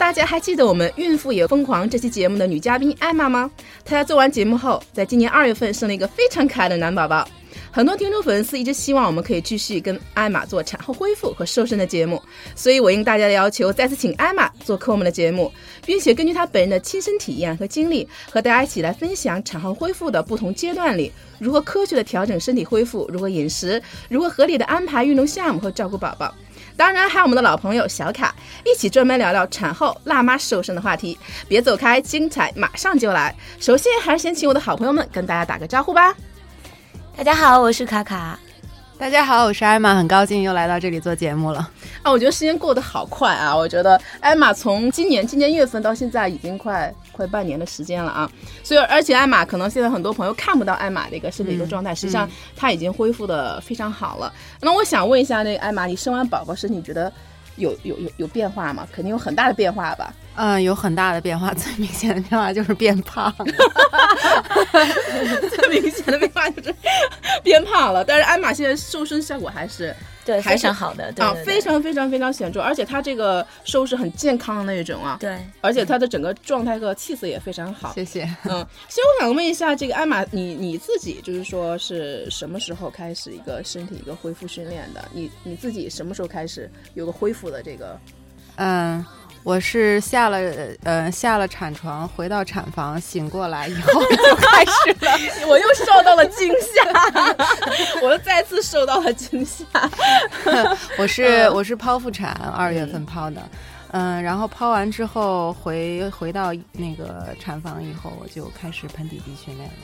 大家还记得我们《孕妇也疯狂》这期节目的女嘉宾艾玛吗？她在做完节目后，在今年二月份生了一个非常可爱的男宝宝。很多听众粉丝一直希望我们可以继续跟艾玛做产后恢复和瘦身的节目，所以我应大家的要求，再次请艾玛做客我们的节目，并且根据她本人的亲身体验和经历，和大家一起来分享产后恢复的不同阶段里如何科学的调整身体恢复，如何饮食，如何合理的安排运动项目和照顾宝宝。当然，还有我们的老朋友小卡，一起专门聊聊产后辣妈瘦身的话题。别走开，精彩马上就来。首先，还是先请我的好朋友们跟大家打个招呼吧。大家好，我是卡卡。大家好，我是艾玛，很高兴又来到这里做节目了。啊，我觉得时间过得好快啊！我觉得艾玛从今年今年一月份到现在已经快快半年的时间了啊。所以，而且艾玛可能现在很多朋友看不到艾玛的一个身体一个状态，实际上她已经恢复的非常好了。那我想问一下，那个艾玛，你生完宝宝身体觉得有有有有变化吗？肯定有很大的变化吧？嗯，有很大的变化，最明显的变化就是变胖。最明显的变化就是变胖了，但是艾玛现在瘦身效果还是对还是非常好的啊，对对非常非常非常显著，而且他这个收拾很健康的那种啊，对。而且他的整个状态和气色也非常好。谢谢。嗯，所以我想问一下，这个艾玛，你你自己就是说是什么时候开始一个身体一个恢复训练的？你你自己什么时候开始有个恢复的这个？嗯，我是下了呃下了产床，回到产房，醒过来以后就开始了。我又受到了惊吓，我又再次受到了惊吓。我是我是剖腹产，二月份剖的。嗯，然后剖完之后回回到那个产房以后，我就开始盆底肌训练了，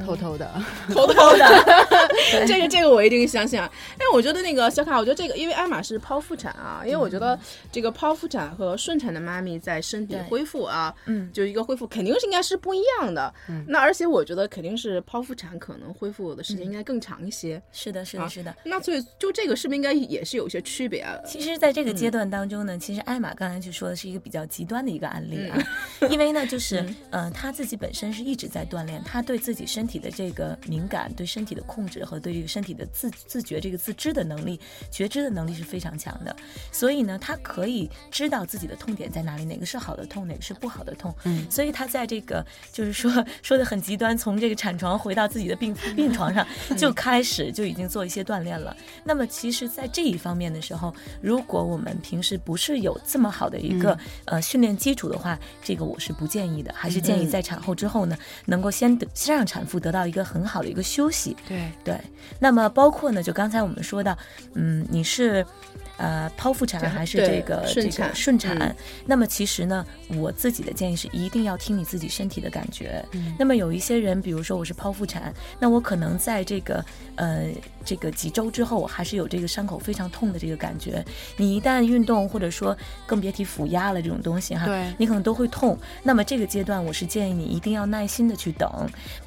偷偷的。偷偷的，这个这个我一定相信啊！但我觉得那个小卡，我觉得这个，因为艾玛是剖腹产啊，因为我觉得这个剖腹产和顺产的妈咪在身体恢复啊，嗯就一个恢复肯定是应该是不一样的。嗯那而且我觉得肯定是剖腹产可能恢复的时间应该更长一些。是的，是啊的，是的。那所以就这个是不是应该也是有一些区别啊？其实，在这嗯个阶段当中呢，其实艾玛刚才就说的是一个比较极端的一个案例啊，嗯 因为呢，就是呃，她自己本身是一直在锻炼，她对自己身体的这个敏感、对身体的控制和对这个身体的自自觉、这个自知的能力、觉知的能力是非常强的，所以呢，他可以知道自己的痛点在哪里，哪个是好的痛，哪个是不好的痛，嗯。所以他在这个就是说说的很极端，从这个产床回到自己的病病床上 就开始就已经做一些锻炼了。那么其实，在这一方面的时候，如果我们平时不是有这么好的一个、呃训练基础的话，这个我是不建议的，还是建议在产后之后呢，能够先得先让产妇得到一个很好的一个休息。对，对，那么包括呢，就刚才我们说到，嗯，你是。呃，剖腹产还是这个这顺产个顺产？嗯那么其实呢，我自己的建议是一定要听你自己身体的感觉。嗯那么有一些人，比如说我是剖腹产，那我可能在这个呃这个几周之后，我还是有这个伤口非常痛的这个感觉。你一旦运动，或者说更别提腹压了这种东西哈，对你可能都会痛。那么这个阶段，我是建议你一定要耐心的去等，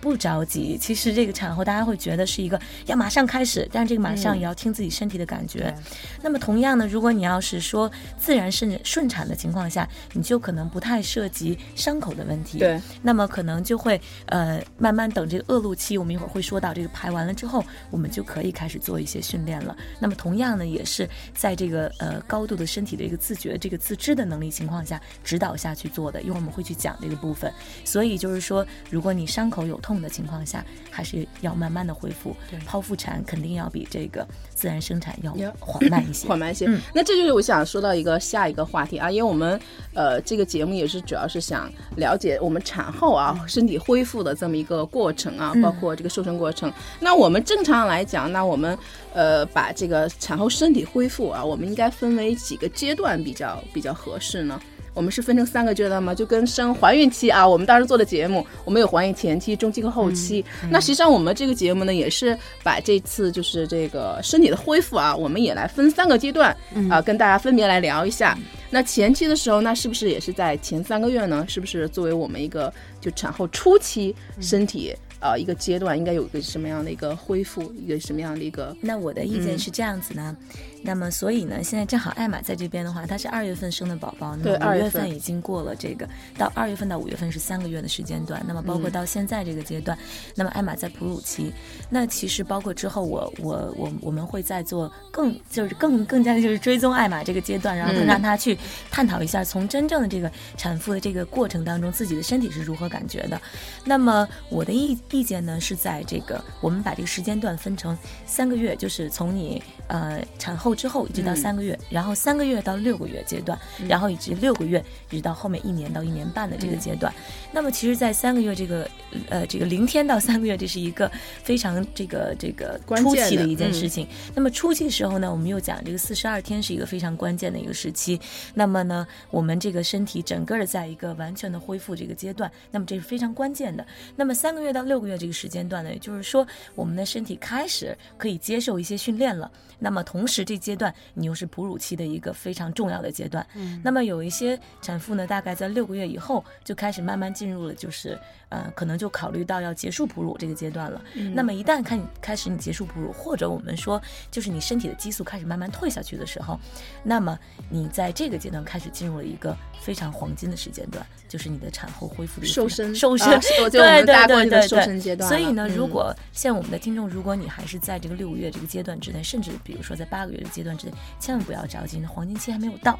不着急。其实这个产后大家会觉得是一个要马上开始，但是这个马上也要听自己身体的感觉。对那么同样呢，如果你要是说自然顺顺产的情况下，你就可能不太涉及伤口的问题。对，那么可能就会呃慢慢等这个恶露期，我们一会儿会说到这个排完了之后，我们就可以开始做一些训练了。那么同样呢，也是在这个呃高度的身体的一个自觉、这个自知的能力情况下指导下去做的。一会儿我们会去讲这个部分。所以就是说，如果你伤口有痛的情况下，还是要慢慢的恢复。对剖腹产肯定要比这个自然生产要要缓慢一些。缓慢嗯那这就是我想说到一个下一个话题啊，因为我们呃这个节目也是主要是想了解我们产后啊、身体恢复的这么一个过程啊，嗯包括这个瘦身过程。那我们正常来讲，那我们呃把这个产后身体恢复啊，我们应该分为几个阶段比较比较合适呢？我们是分成三个阶段嘛，就跟生怀孕期啊，我们当时做的节目，我们有怀孕前期、中期和后期。那实际上我们这个节目呢，也是把这次就是这个身体的恢复啊，我们也来分三个阶段啊，跟大家分别来聊一下。那前期的时候，那是不是也是在前三个月呢？是不是作为我们一个就产后初期身体？呃，一个阶段应该有一个什么样的一个恢复，一个什么样的一个？那我的意见是这样子呢。那么，所以呢，现在正好艾玛在这边的话，她是二月份生的宝宝，那么五月份已经过了这个，到二月份到五月份是三个月的时间段。那么，包括到现在这个阶段，那么艾玛在哺乳期。那其实包括之后，我我我我们会在做更就是更更加的就是追踪艾玛这个阶段，然后让她去探讨一下，从真正的这个产妇的这个过程当中，自己的身体是如何感觉的。那么我的意意见呢，是在这个我们把这个时间段分成三个月，就是从你呃产后。之后一直到三个月，然后三个月到六个月阶段，然后以及六个月一直到后面一年到一年半的这个阶段。那么其实，在三个月这个呃这个零天到三个月，这是一个非常这个这个初期的一件事情。那么初期的时候呢，我们又讲这个四十二天是一个非常关键的一个时期。那么呢，我们这个身体整个的在一个完全的恢复这个阶段，那么这是非常关键的。那么三个月到六个月这个时间段呢，也就是说我们的身体开始可以接受一些训练了。那么同时这阶段你又是哺乳期的一个非常重要的阶段，嗯，那么有一些产妇呢，大概在六个月以后就开始慢慢进入了，就是呃，可能就考虑到要结束哺乳这个阶段了。那么一旦看开始你结束哺乳，或者我们说就是你身体的激素开始慢慢退下去的时候，那么你在这个阶段开始进入了一个非常黄金的时间段，就是你的产后恢复的瘦身。瘦身，对对对对瘦身阶段。所以呢，如果像我们的听众，如果你还是在这个六个月这个阶段之内，甚至比如说在八个月的阶段之内，千万不要着急，黄金期还没有到。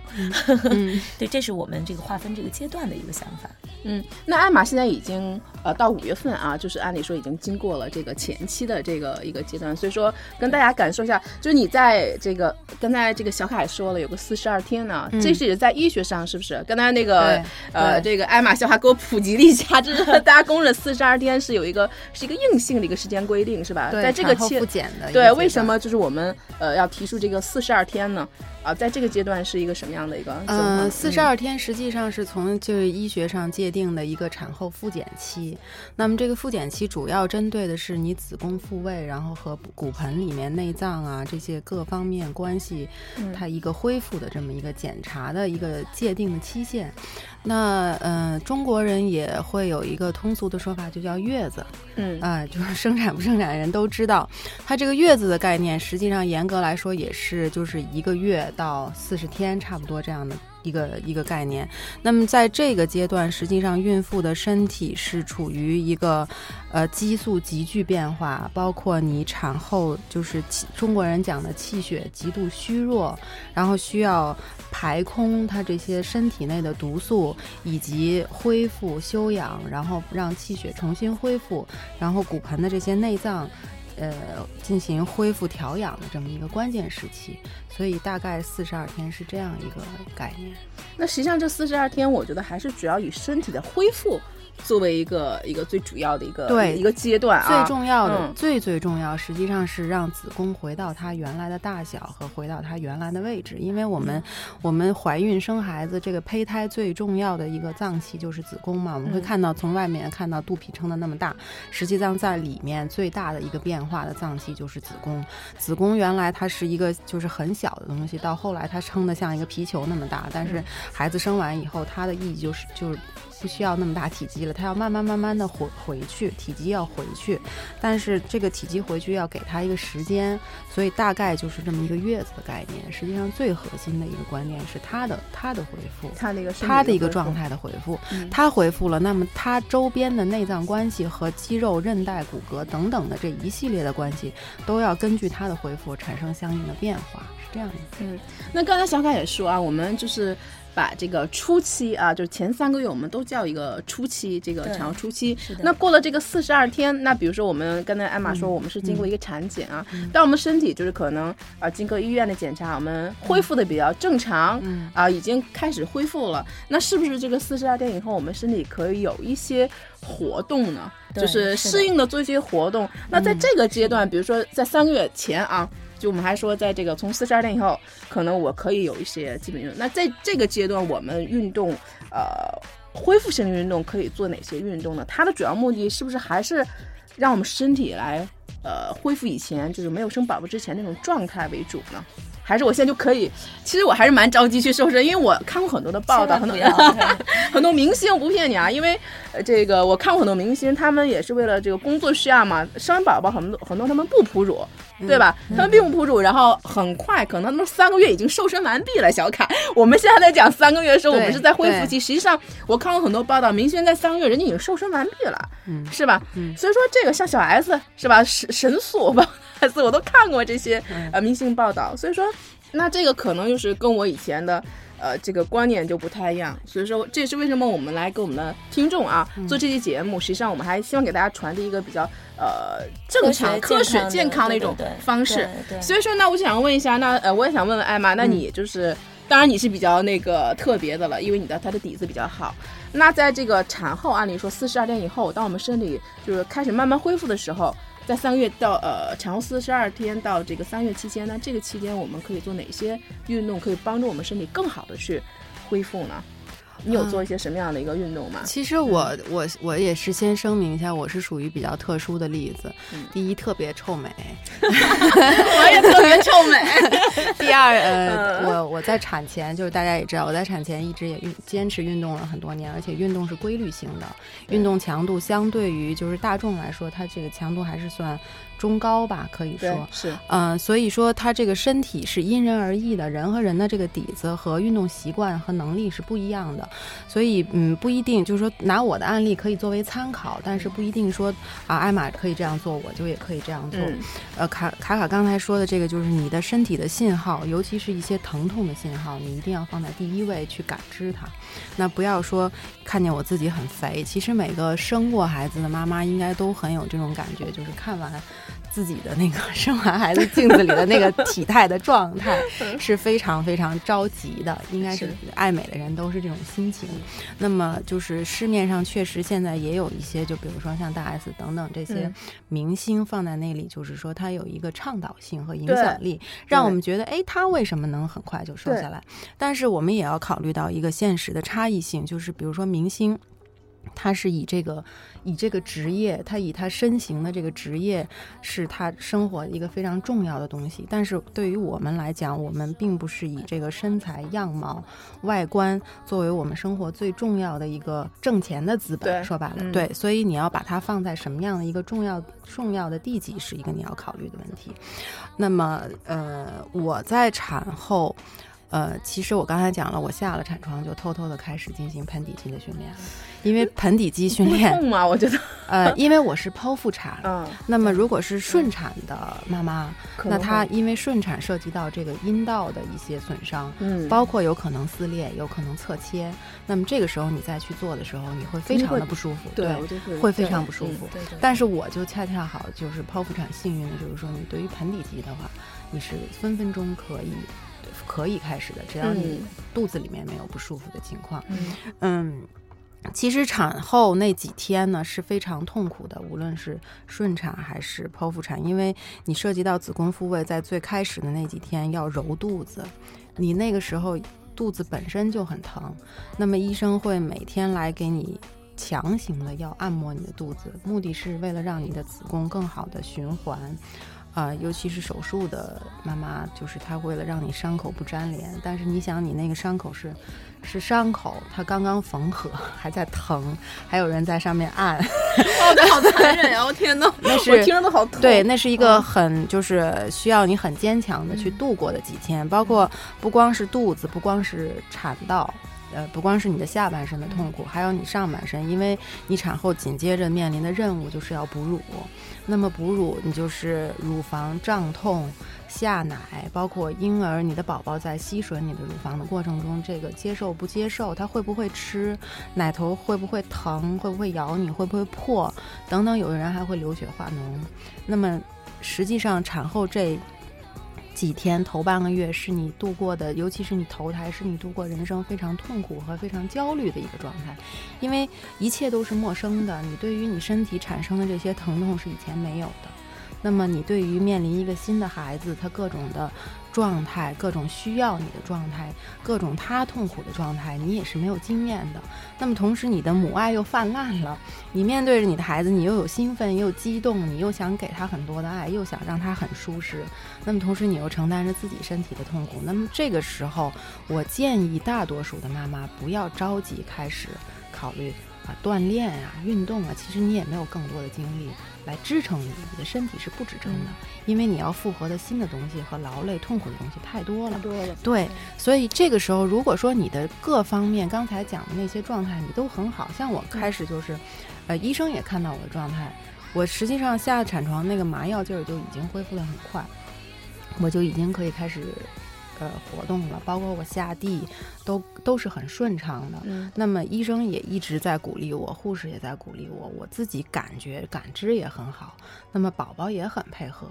对，这是我们这个划分这个阶段的一个想法。嗯，那艾玛现在已经呃到五月份啊，就是按理说已经经过了这个前期的这个一个阶段，所以说跟大家感受一下，就是你在这个刚才这个小凯说了有个四十二天呢，这是在医学上是不是？刚才那个呃这个艾玛小凯给我普及了一下，就是大家公认 四十二天是有一个是一个硬性的一个时间规定是吧？在这个期对，为什么就是我们呃要提出这个四十二天呢？啊，在这个阶段是一个什么样的一个？嗯，四十二天实际上是从就是医学上界定的一个产后复检期。那么这个复检期主要针对的是你子宫复位，然后和骨盆里面内脏啊这些各方面关系，它一个恢复的这么一个检查的一个界定的期限。那嗯，中国人也会有一个通俗的说法，就叫月子。嗯，啊，就是生产不生产的人都知道，它这个月子的概念，实际上严格来说也是就是一个月到四十天差不多这样的。一个一个概念，那么在这个阶段，实际上孕妇的身体是处于一个，呃，激素急剧变化，包括你产后就是中国人讲的气血极度虚弱，然后需要排空它这些身体内的毒素，以及恢复休养，然后让气血重新恢复，然后骨盆的这些内脏。呃，进行恢复调养的这么一个关键时期，所以大概四十二天是这样一个概念。那实际上这四十二天，我觉得还是主要以身体的恢复。作为一个一个最主要的一个对一个阶段啊，最重要的最最重要，实际上是让子宫回到它原来的大小和回到它原来的位置。因为我们我们怀孕生孩子，这个胚胎最重要的一个脏器就是子宫嘛。我们会看到从外面看到肚皮撑的那么大，实际上在里面最大的一个变化的脏器就是子宫。子宫原来它是一个就是很小的东西，到后来它撑得像一个皮球那么大。但是孩子生完以后，它的意义就是就是。不需要那么大体积了，它要慢慢慢慢的回回去，体积要回去，但是这个体积回去要给它一个时间，所以大概就是这么一个月子的概念。实际上最核心的一个观念是它的它的恢复，它的一个它的一个状态的回复，它回复了，那么它周边的内脏关系和肌肉、韧带、骨骼等等的这一系列的关系，都要根据它的回复产生相应的变化，是这样的。嗯，那刚才小凯也说啊，我们就是。把这个初期啊，就是前三个月，我们都叫一个初期，这个产后初期。那过了这个四十二天，那比如说我们刚才艾玛说，我们是经过一个产检啊，但我们身体就是可能啊，经过医院的检查，我们恢复的比较正常，啊，已经开始恢复了。那是不是这个四十二天以后，我们身体可以有一些活动呢？就是适应的做一些活动。那在这个阶段，比如说在三个月前啊。就我们还说，在这个从四十二天以后，可能我可以有一些基本运动。那在这个阶段，我们运动，呃，恢复性运动可以做哪些运动呢？它的主要目的是不是还是让我们身体来，呃，恢复以前就是没有生宝宝之前那种状态为主呢？还是我现在就可以？其实我还是蛮着急去瘦身，因为我看过很多的报道，很多 很多明星，我不骗你啊，因为呃这个我看过很多明星，他们也是为了这个工作需要嘛，生完宝宝很多很多他们不哺乳，对吧？他们并不铺主，然后很快可能他们三个月已经瘦身完毕了。小凯，我们现在在讲三个月的时候，我们是在恢复期，实际上我看过很多报道，明星在三个月人家已经瘦身完毕了，是吧？所以说这个像小 S 是吧？神神速吧。S 我都看过这些呃明星报道，所以说，那这个可能就是跟我以前的呃这个观念就不太一样，所以说这也是为什么我们来给我们的听众啊做这期节目，实际上我们还希望给大家传递一个比较呃正常、科学、健康的一种方式。所以说，那我想问一下，那呃我也想问问艾玛，那你就是当然你是比较那个特别的了，因为你的他的底子比较好。那在这个产后，按理说四十二天以后，当我们身体就是开始慢慢恢复的时候。在三个月到呃产后四十二天到这个三月期间呢，这个期间我们可以做哪些运动，可以帮助我们身体更好的去恢复呢？你有做一些什么样的一个运动吗？其实我我我也是先声明一下，我是属于比较特殊的例子。第一，特别臭美，我也特别臭美。第二，呃，我我在产前就是大家也知道，我在产前一直也运坚持运动了很多年，而且运动是规律性的，运动强度相对于就是大众来说，它这个强度还是算。中高吧，可以说是，嗯，所以说他这个身体是因人而异的，人和人的这个底子和运动习惯和能力是不一样的，所以嗯，不一定就是说拿我的案例可以作为参考，但是不一定说啊，艾玛可以这样做，我就也可以这样做。呃，卡卡卡刚才说的这个就是你的身体的信号，尤其是一些疼痛的信号，你一定要放在第一位去感知它。那不要说看见我自己很肥，其实每个生过孩子的妈妈应该都很有这种感觉，就是看完。自己的那个生完孩子镜子里的那个 体态的状态是非常非常着急的，应该是爱美的人都是这种心情。那么就是市面上确实现在也有一些，就比如说像大 S 等等这些明星放在那里，就是说他有一个倡导性和影响力，让我们觉得哎，他为什么能很快就瘦下来？但是我们也要考虑到一个现实的差异性，就是比如说明星，他是以这个。以这个职业，他以他身形的这个职业是他生活一个非常重要的东西。但是对于我们来讲，我们并不是以这个身材、样貌、外观作为我们生活最重要的一个挣钱的资本。说白了，对，所以你要把它放在什么样的一个重要重要的地级，是一个你要考虑的问题。那么，呃，我在产后。呃，其实我刚才讲了，我下了产床就偷偷的开始进行盆底肌的训练了，因为盆底肌训练痛吗？我觉得，呃，因为我是剖腹产，嗯，那么如果是顺产的妈妈，那她因为顺产涉及到这个阴道的一些损伤，嗯，包括有可能撕裂，有可能侧切，那么这个时候你再去做的时候，你会非常的不舒服，对，会非常不舒服。但是我就恰恰好就是剖腹产幸运的，就是说你对于盆底肌的话，你是分分钟可以。可以开始的，只要你肚子里面没有不舒服的情况。嗯，其实产后那几天呢是非常痛苦的，无论是顺产还是剖腹产，因为你涉及到子宫复位，在最开始的那几天要揉肚子，你那个时候肚子本身就很疼，那么医生会每天来给你强行的要按摩你的肚子，目的是为了让你的子宫更好的循环。啊，尤其是手术的妈妈，就是她为了让你伤口不粘连，但是你想，你那个伤口是是伤口，它刚刚缝合，还在疼，还有人在上面按，哦，这好残忍呀！我天呐，那是我听着都好疼。对，那是一个很就是需要你很坚强的去度过的几天，包括不光是肚子，不光是产道。呃，不光是你的下半身的痛苦，还有你上半身，因为你产后紧接着面临的任务就是要哺乳。那么哺乳，你就是乳房胀痛、下奶，包括婴儿，你的宝宝在吸吮你的乳房的过程中，这个接受不接受，他会不会吃，奶头会不会疼，会不会咬你，会不会破，等等，有的人还会流血化脓。那么实际上产后这。几天头半个月是你度过的，尤其是你头胎是你度过人生非常痛苦和非常焦虑的一个状态，因为一切都是陌生的，你对于你身体产生的这些疼痛是以前没有的。那么你对于面临一个新的孩子，他各种的。状态，各种需要你的状态，各种他痛苦的状态，你也是没有经验的。那么同时，你的母爱又泛滥了，你面对着你的孩子，你又有兴奋，又激动，你又想给他很多的爱，又想让他很舒适。那么同时，你又承担着自己身体的痛苦。那么这个时候，我建议大多数的妈妈不要着急开始考虑。啊，锻炼啊，运动啊，其实你也没有更多的精力来支撑你，你的身体是不支撑的，因为你要复合的新的东西和劳累、痛苦的东西太多了。多了。对，所以这个时候，如果说你的各方面刚才讲的那些状态你都很好，像我开始就是，呃，医生也看到我的状态，我实际上下产床那个麻药劲儿就已经恢复的很快，我就已经可以开始。呃，活动了，包括我下地，都都是很顺畅的。嗯，那么医生也一直在鼓励我，护士也在鼓励我，我自己感觉感知也很好。那么宝宝也很配合，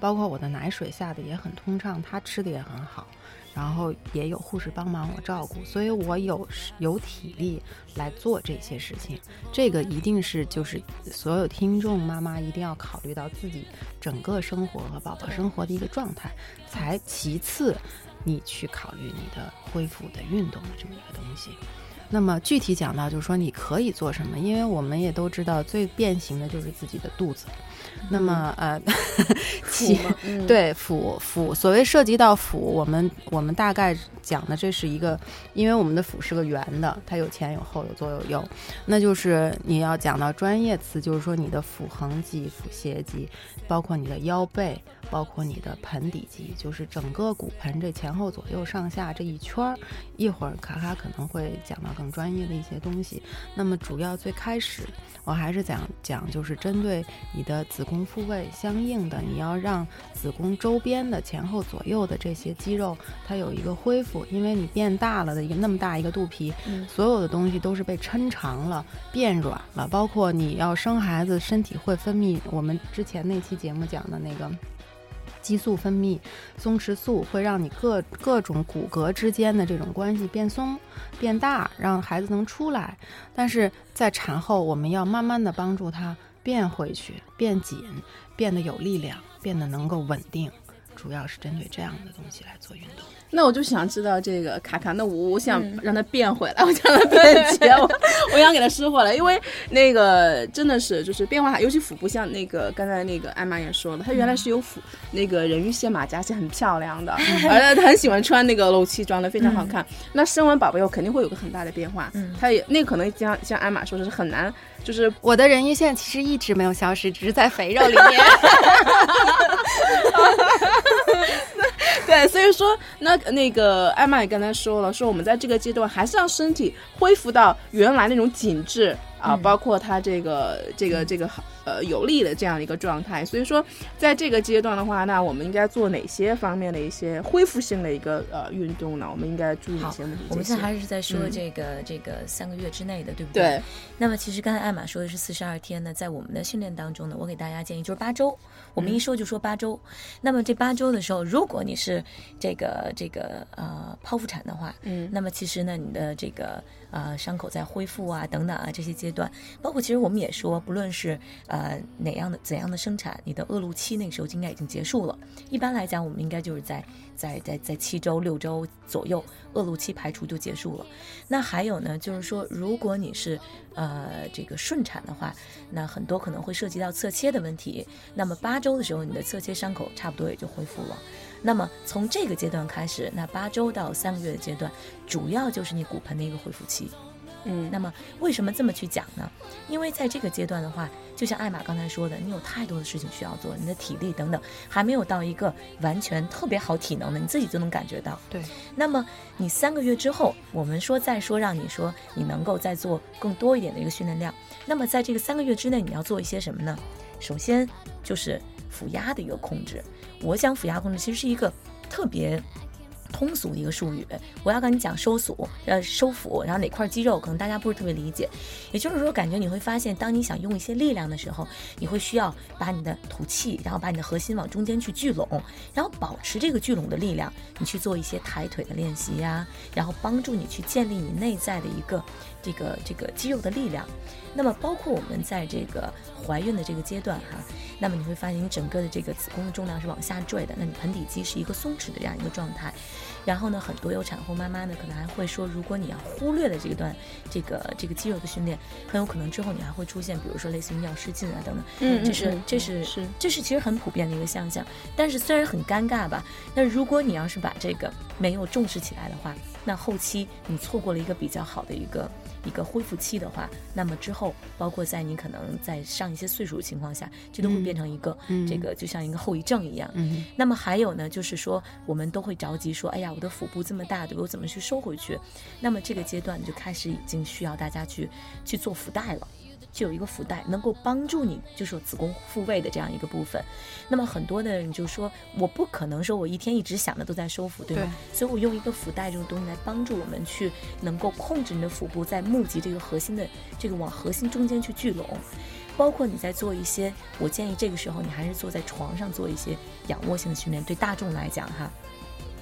包括我的奶水下的也很通畅，他吃的也很好。然后也有护士帮忙我照顾，所以我有有体力来做这些事情。这个一定是就是所有听众妈妈一定要考虑到自己整个生活和宝宝生活的一个状态，才其次你去考虑你的恢复的运动的这么一个东西。那么具体讲到就是说你可以做什么，因为我们也都知道最变形的就是自己的肚子。那么呃，腹对腹腹，所谓涉及到腹，我们我们大概讲的这是一个，因为我们的腹是个圆的，它有前有后有左有右，那就是你要讲到专业词，就是说你的腹横肌、腹斜肌，包括你的腰背，包括你的盆底肌，就是整个骨盆这前后左右上下这一圈儿。一会儿卡卡可能会讲到更专业的一些东西。那么主要最开始我还是讲讲，就是针对你的子宫。复位相应的，你要让子宫周边的前后左右的这些肌肉，它有一个恢复，因为你变大了的一个那么大一个肚皮，所有的东西都是被抻长了、变软了，包括你要生孩子，身体会分泌我们之前那期节目讲的那个激素分泌、松弛素，会让你各各种骨骼之间的这种关系变松、变大，让孩子能出来。但是在产后，我们要慢慢的帮助他。变回去，变紧，变得有力量，变得能够稳定，主要是针对这样的东西来做运动。那我就想知道这个卡卡，那我我想让它变回来，我想让它变 结，我我想给它失回来，因为那个真的是就是变化，尤其腹部，像那个刚才那个艾玛也说了，她原来是有腹那个人鱼线马甲线，很漂亮的，而且她很喜欢穿那个露脐装的，非常好看。那生完宝宝以后肯定会有个很大的变化，她也那可能像像艾玛说的是很难。就是我的人鱼线其实一直没有消失，只是在肥肉里面。对，所以说那那个艾玛也刚才说了，说我们在这个阶段还是让身体恢复到原来那种紧致。啊，包括它这个这个这个好呃有利的这样的一个状态，所以说在这个阶段的话，那我们应该做哪些方面的一些恢复性的一个呃运动呢？我们应该注意一些问题。我们现在还是在说这个这个三个月之内的，对不对？对。那么其实刚才艾玛说的是四十二天呢，在我们的训练当中呢，我给大家建议就是八周。我们一说就说八周。那么这八周的时候，如果你是这个这个呃剖腹产的话，嗯，那么其实呢，你的这个。呃，伤口在恢复啊，等等啊，这些阶段，包括其实我们也说，不论是呃呃哪样的怎样的生产，你的恶露期那个时候应该已经结束了。一般来讲，我们应该就是在在在在七周六周左右，恶露期排除就结束了。那还有呢，就是说，如果你是呃这个顺产的话，那很多可能会涉及到侧切的问题。那么八周的时候，你的侧切伤口差不多也就恢复了。那么从这个阶段开始，那八周到三个月的阶段，主要就是你骨盆的一个恢复期。嗯，那么为什么这么去讲呢？因为在这个阶段的话，就像艾玛刚才说的，你有太多的事情需要做，你的体力等等还没有到一个完全特别好体能的，你自己就能感觉到。对。那么你三个月之后，我们说再说让你说你能够再做更多一点的一个训练量。那么在这个三个月之内，你要做一些什么呢？首先就是腹压的一个控制。我想腹压控制其实是一个特别通俗的一个术语。我要跟你讲收腹，呃，收腹，然后哪块肌肉可能大家不是特别理解。也就是说，感觉你会发现，当你想用一些力量的时候，你会需要把你的吐气，然后把你的核心往中间去聚拢，然后保持这个聚拢的力量，你去做一些抬腿的练习呀，然后帮助你去建立你内在的一个这个这个肌肉的力量。那么，包括我们在这个怀孕的这个阶段哈，那么你会发现你整个的这个子宫的重量是往下坠的，那你盆底肌是一个松弛的这样一个状态。然后呢，很多有产后妈妈呢，可能还会说，如果你要忽略了这段这个这个肌肉的训练，很有可能之后你还会出现，比如说类似于尿失禁啊等等。嗯，这是这是是这是其实很普遍的一个现象。但是虽然很尴尬吧，那如果你要是把这个没有重视起来的话，那后期你错过了一个比较好的一个一个恢复期的话，那么之后包括在你可能在上一些岁数的情况下，这都会变成一个这个就像一个后遗症一样。嗯那么还有呢，就是说我们都会着急说，哎呀，我的腹部这么大，对吧？我怎么去收回去？那么这个阶段就开始已经需要大家去去做腹带了。就有一个腹带能够帮助你，就是有子宫复位的这样一个部分。那么很多的人就说，我不可能说我一天一直想的都在收腹，对吗？所以我用一个腹带这种东西来帮助我们去能够控制你的腹部，在募集这个核心的这个往核心中间去聚拢。包括你在做一些，我建议这个时候你还是坐在床上做一些仰卧性的训练。对大众来讲哈。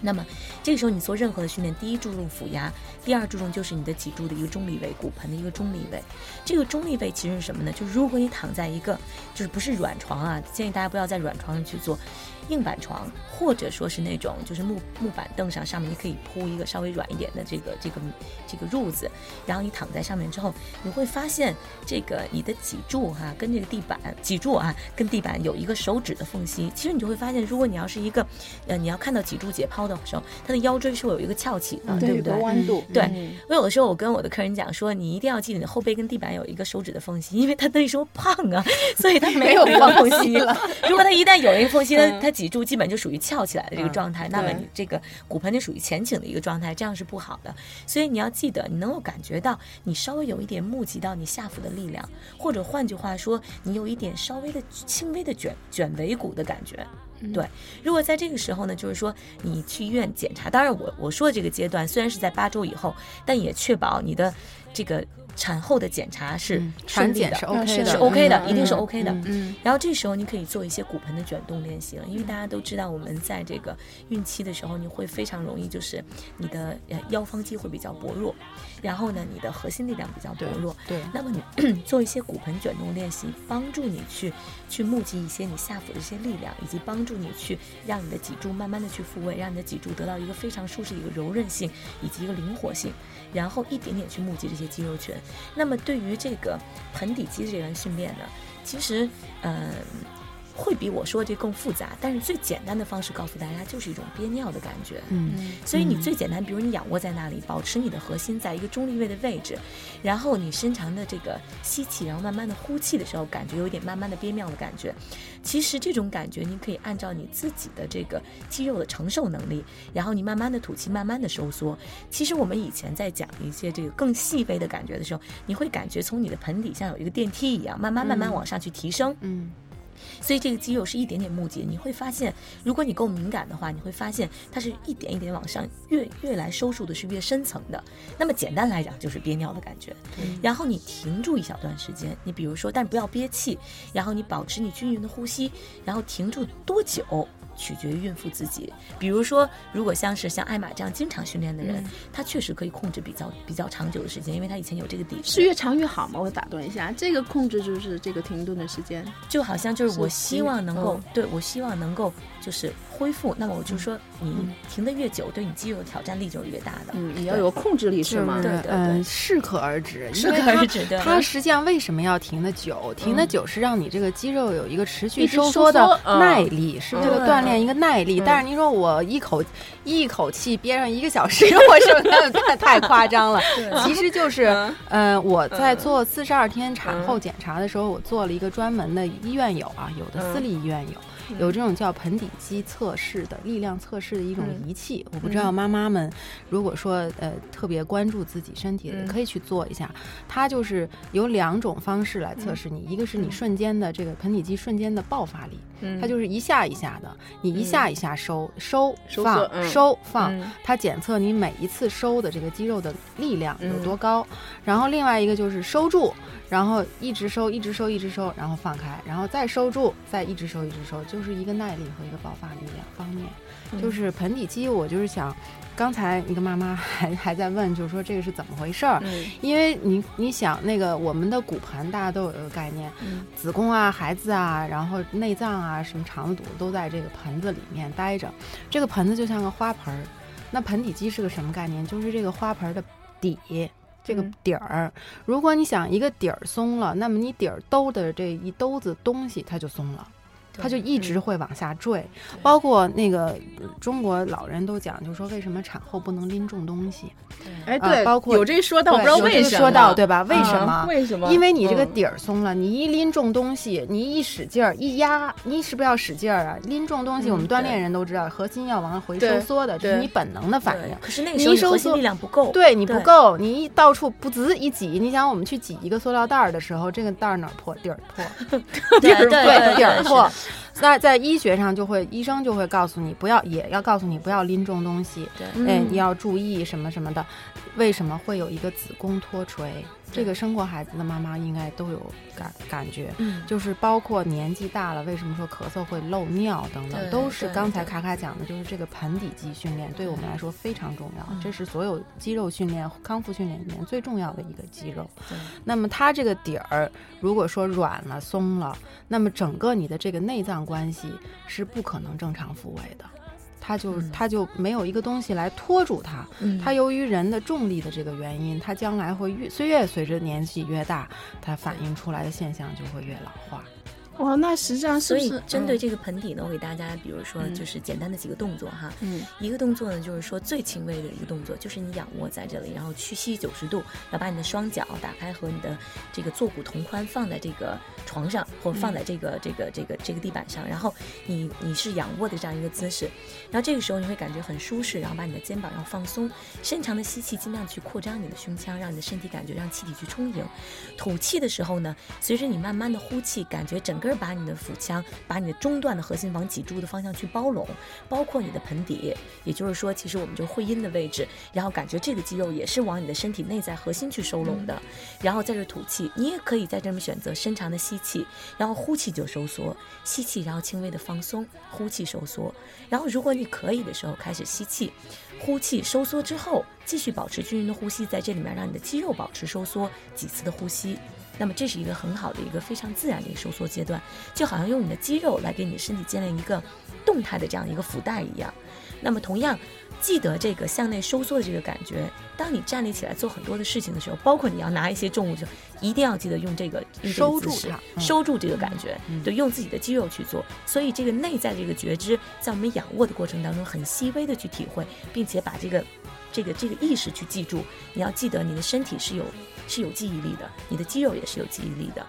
那么这个时候你做任何的训练，第一注重腹压，第二注重就是你的脊柱的一个中立位，骨盆的一个中立位。这个中立位其实是什么呢？就是如果你躺在一个就是不是软床啊，建议大家不要在软床上去做。硬板床，或者说是那种就是木木板凳上，上面你可以铺一个稍微软一点的这个这个这个褥子，然后你躺在上面之后，你会发现这个你的脊柱哈跟这个地板脊柱啊跟地板有一个手指的缝隙。其实你就会发现，如果你要是一个呃你要看到脊柱解剖的时候，它的腰椎是会有一个翘起的，对不对？弯度。对，我有的时候我跟我的客人讲说，你一定要记得你的后背跟地板有一个手指的缝隙，因为他那时候胖啊，所以他没有 缝隙了。如果他一旦有一个缝隙，他他。脊柱基本就属于翘起来的这个状态，那么你这个骨盆就属于前倾的一个状态，这样是不好的。所以你要记得，你能够感觉到你稍微有一点募集到你下腹的力量，或者换句话说，你有一点稍微的轻微的卷卷尾骨的感觉。对，如果在这个时候呢，就是说你去医院检查，当然我我说的这个阶段虽然是在八周以后，但也确保你的这个。产后的检查是产检是 OK 的，是 OK 的，一定是 OK 的。嗯，然后这时候你可以做一些骨盆的卷动练习了，因为大家都知道，我们在这个孕期的时候，你会非常容易就是你的腰方肌会比较薄弱，然后呢，你的核心力量比较薄弱。对，那么你 做一些骨盆卷动练习，帮助你去去募集一些你下腹的一些力量，以及帮助你去让你的脊柱慢慢的去复位，让你的脊柱得到一个非常舒适的一个柔韧性以及一个灵活性，然后一点点去募集这些肌肉群。那么对于这个盆底肌这个训练呢，其实，嗯。会比我说的这更复杂，但是最简单的方式告诉大家，就是一种憋尿的感觉。嗯，所以你最简单，比如你仰卧在那里，保持你的核心在一个中立位的位置，然后你深长的这个吸气，然后慢慢的呼气的时候，感觉有点慢慢的憋尿的感觉。其实这种感觉，你可以按照你自己的这个肌肉的承受能力，然后你慢慢的吐气，慢慢的收缩。其实我们以前在讲一些这个更细微的感觉的时候，你会感觉从你的盆底像有一个电梯一样，慢慢慢慢往上去提升。嗯。所以这个肌肉是一点点募集，你会发现，如果你够敏感的话，你会发现它是一点一点往上，越越来收束的是越深层的。那么简单来讲，就是憋尿的感觉。然后你停住一小段时间，你比如说，但不要憋气，然后你保持你均匀的呼吸，然后停住多久？取决于孕妇自己，比如说，如果像是像艾玛这样经常训练的人，她确实可以控制比较比较长久的时间，因为她以前有这个底是越长越好吗？我打断一下，这个控制就是这个停顿的时间，就好像就是我希望能够，对我希望能够就是恢复，那么我就说你停的越久，对你肌肉的挑战力就是越大的。嗯，你要有控制力是吗？对对对，适可而止，适可而止。它实际上为什么要停的久？停的久是让你这个肌肉有一个持续收缩的耐力，是这个锻炼一个耐力。但是您说我一口一口气憋上一个小时，我是不是太太夸张了？其实就是，呃，我在做四十二天产后检查的时候，我做了一个专门的医院有啊，有的私立医院有。有这种叫盆底肌测试的力量测试的一种仪器，我不知道妈妈们如果说呃特别关注自己身体的，可以去做一下。它就是有两种方式来测试你，一个是你瞬间的这个盆底肌瞬间的爆发力，它就是一下一下的，你一下一下收收放嗯。收放嗯，它检测你每一次收的这个肌肉的力量有多高。然后另外一个就是收住，然后一直收，一直收，一直收，然后放开，然后再收住，再一直收，一直收，就是一个耐力和一个爆发力两方面。就是盆底肌，我就是想，刚才一个妈妈还还在问，就是说这个是怎么回事儿？嗯因为你你想那个我们的骨盆，大家都有一个概念，嗯子宫啊、孩子啊，然后内脏啊、什么肠子、肚子都在这个盆子里面待着。这个盆子就像个花盆儿，那盆底肌是个什么概念？就是这个花盆儿的底。这个嗯底儿，如果你想一个底儿松了，那么你底儿兜的这一兜子东西它就松了，它就一直会往下坠。包括那个呃中国老人都讲，就是说为什么产后不能拎重东西？哎，啊对，包括有这一说，到我不知道为什么。说到对吧？为什啊么？为什么？因为你这个嗯底儿松了，你一拎重东西，你一使劲儿一压，你是不是要使劲儿啊？拎重东西，嗯我们锻炼人都知道，核心要往回收缩的，这是你本能的反应。可是那个你时候你核心一收缩力量不够，对你不够，你一到处不滋一挤，你想我们去挤一个塑料袋儿的时候，这个袋儿哪儿破？底儿破，对对 对底儿破是。那在医学上就会，医生就会告诉你不要，也要告诉你不要拎重东西，对嗯哎，你要注意什么什么的。为什么会有一个子宫脱垂？这个生过孩子的妈妈应该都有感感觉。嗯，就是包括年纪大了，为什么说咳嗽会漏尿等等，都是刚才卡卡讲的，就是这个盆底肌训练对我们来说非常重要，嗯这是所有肌肉训练、康复训练里面最重要的一个肌肉。对那么它这个底儿如果说软了、松了，那么整个你的这个内脏关系是不可能正常复位的。它就嗯。它就没有一个东西来拖住它，嗯。它由于人的重力的这个原因，它将来会越岁月随着年纪越大，它反映出来的现象就会越老化。哇，那实际上是所以不是嗯针对这个盆底呢，我给大家，比如说嗯。就是简单的几个动作哈。嗯。一个动作呢，就是说最轻微的一个动作，就是你仰卧在这里，然后屈膝九十度，要把你的双脚打开和你的这个坐骨同宽放在这个床上，或放在这个、这个这个这个地板上，然后你你是仰卧的这样一个姿势，然后这个时候你会感觉很舒适，然后把你的肩膀要放松，深长的吸气，尽量去扩张你的胸腔，让你的身体感觉让气体去充盈。吐气的时候呢，随着你慢慢的呼气，感觉整个把你的腹腔，把你的中段的核心往脊柱的方向去包拢，包括你的盆底，也就是说，其实我们就会阴的位置，然后感觉这个肌肉也是往你的身体内在核心去收拢的，然后在这吐气，你也可以在这么选择深长的吸气，然后呼气就收缩，吸气然后轻微的放松，呼气收缩，然后如果你可以的时候开始吸气。呼气收缩之后，继续保持均匀的呼吸，在这里面让你的肌肉保持收缩几次的呼吸。那么这是一个很好的一个非常自然的一个收缩阶段，就好像用你的肌肉来给你的身体建立一个动态的这样一个腹带一样。那么同样，记得这个向内收缩的这个感觉。当你站立起来做很多的事情的时候，包括你要拿一些重物的时候，一定要记得用这个收住它嗯收住这个感觉，嗯对，用自己的肌肉去做。所以这个内在这个觉知，在我们仰卧的过程当中，很细微的去体会，并且把这个这个这个意识去记住。你要记得，你的身体是有是有记忆力的，你的肌肉也是有记忆力的。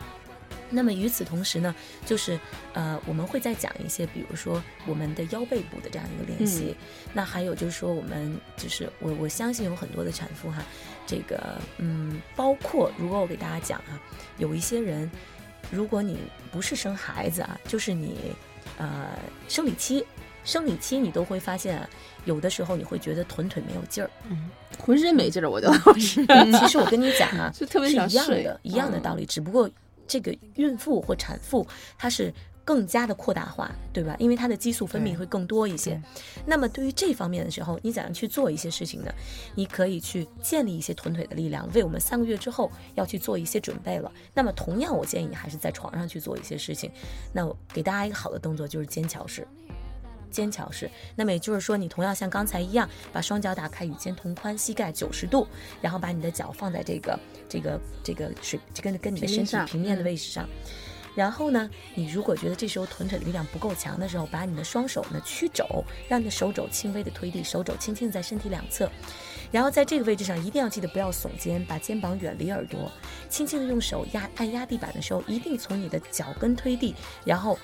那么与此同时呢，就是呃，我们会再讲一些，比如说我们的腰背部的这样一个练习。那还有就是说，我们就是我我相信有很多的产妇哈，这个嗯，包括如果我给大家讲哈，有一些人，如果你不是生孩子啊，就是你呃生理期。生理期你都会发现啊，有的时候你会觉得臀腿没有劲儿。嗯，浑身没劲儿，我觉得是，其实我跟你讲啊，就特别是一样的，一样的嗯道理，只不过这个孕妇或产妇她是更加的扩大化，对吧？因为她的激素分泌会更多一些。那么对于这方面的时候，你怎样去做一些事情呢？你可以去建立一些臀腿的力量，为我们三个月之后要去做一些准备了。那么同样，我建议你还是在床上去做一些事情。那我给大家一个好的动作就是肩桥式。肩桥式，那么也就是说，你同样像刚才一样，把双脚打开，与肩同宽，膝盖九十度，然后把你的脚放在这个这个这个水，这跟跟你的身体平面的嗯位置上。然后呢，你如果觉得这时候臀腿的力量不够强的时候，把你的双手呢屈肘，让你的手肘轻微的推地，手肘轻轻的在身体两侧。然后在这个位置上，一定要记得不要耸肩，把肩膀远离耳朵，轻轻的用手压按压地板的时候，一定从你的脚跟推地，然后